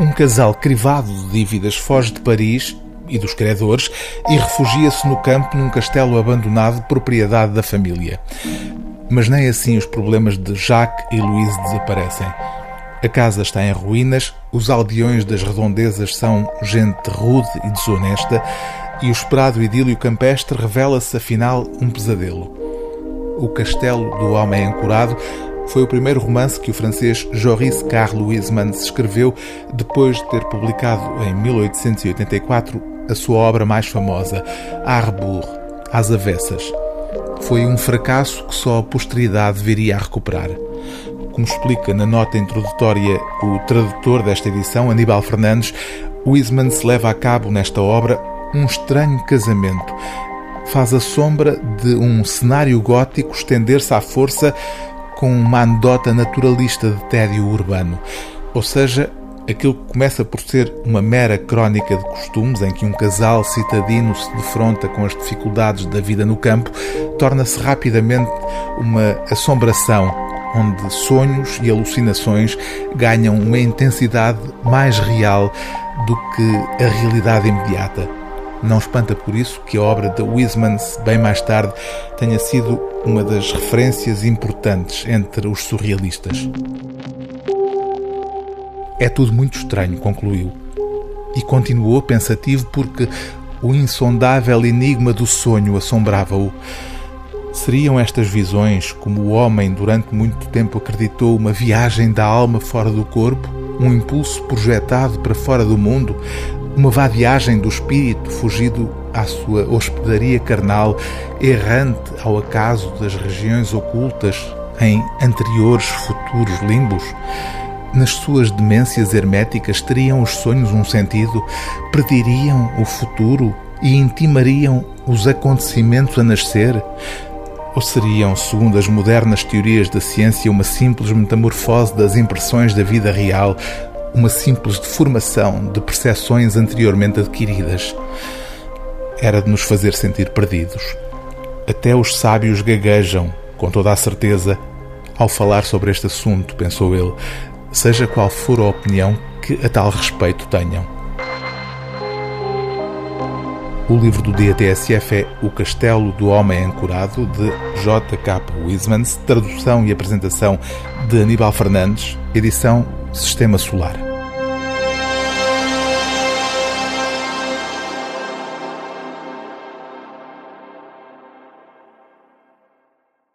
Um casal crivado de dívidas foge de Paris e dos credores e refugia-se no campo num castelo abandonado, propriedade da família. Mas nem assim os problemas de Jacques e Louise desaparecem. A casa está em ruínas, os aldeões das redondezas são gente rude e desonesta, e o esperado idílio campestre revela-se afinal um pesadelo. O Castelo do Homem Ancorado foi o primeiro romance que o francês Joris Carl Huysmans escreveu depois de ter publicado em 1884 a sua obra mais famosa, Arbour, Às Avessas. Foi um fracasso que só a posteridade viria a recuperar. Como explica na nota introdutória o tradutor desta edição, Aníbal Fernandes, Huysmans leva a cabo nesta obra um estranho casamento. Faz a sombra de um cenário gótico estender-se à força com uma anedota naturalista de tédio urbano. Ou seja, aquilo que começa por ser uma mera crónica de costumes, em que um casal citadino se defronta com as dificuldades da vida no campo, torna-se rapidamente uma assombração, onde sonhos e alucinações ganham uma intensidade mais real do que a realidade imediata. Não espanta por isso que a obra de Wiseman, bem mais tarde, tenha sido uma das referências importantes entre os surrealistas. É tudo muito estranho, concluiu. E continuou pensativo porque o insondável enigma do sonho assombrava-o. Seriam estas visões, como o homem durante muito tempo acreditou, uma viagem da alma fora do corpo, um impulso projetado para fora do mundo, uma vadiagem do espírito fugido à sua hospedaria carnal, errante ao acaso das regiões ocultas em anteriores futuros limbos? Nas suas demências herméticas teriam os sonhos um sentido? Prediriam o futuro e intimariam os acontecimentos a nascer? Ou seriam, segundo as modernas teorias da ciência, uma simples metamorfose das impressões da vida real, uma simples deformação de percepções anteriormente adquiridas. Era de nos fazer sentir perdidos. Até os sábios gaguejam, com toda a certeza, ao falar sobre este assunto, pensou ele, seja qual for a opinião que a tal respeito tenham. O livro do dia TSF é O Castelo do Homem Ancorado, de J.K. Wisemans, tradução e apresentação de Aníbal Fernandes, edição Sistema Solar.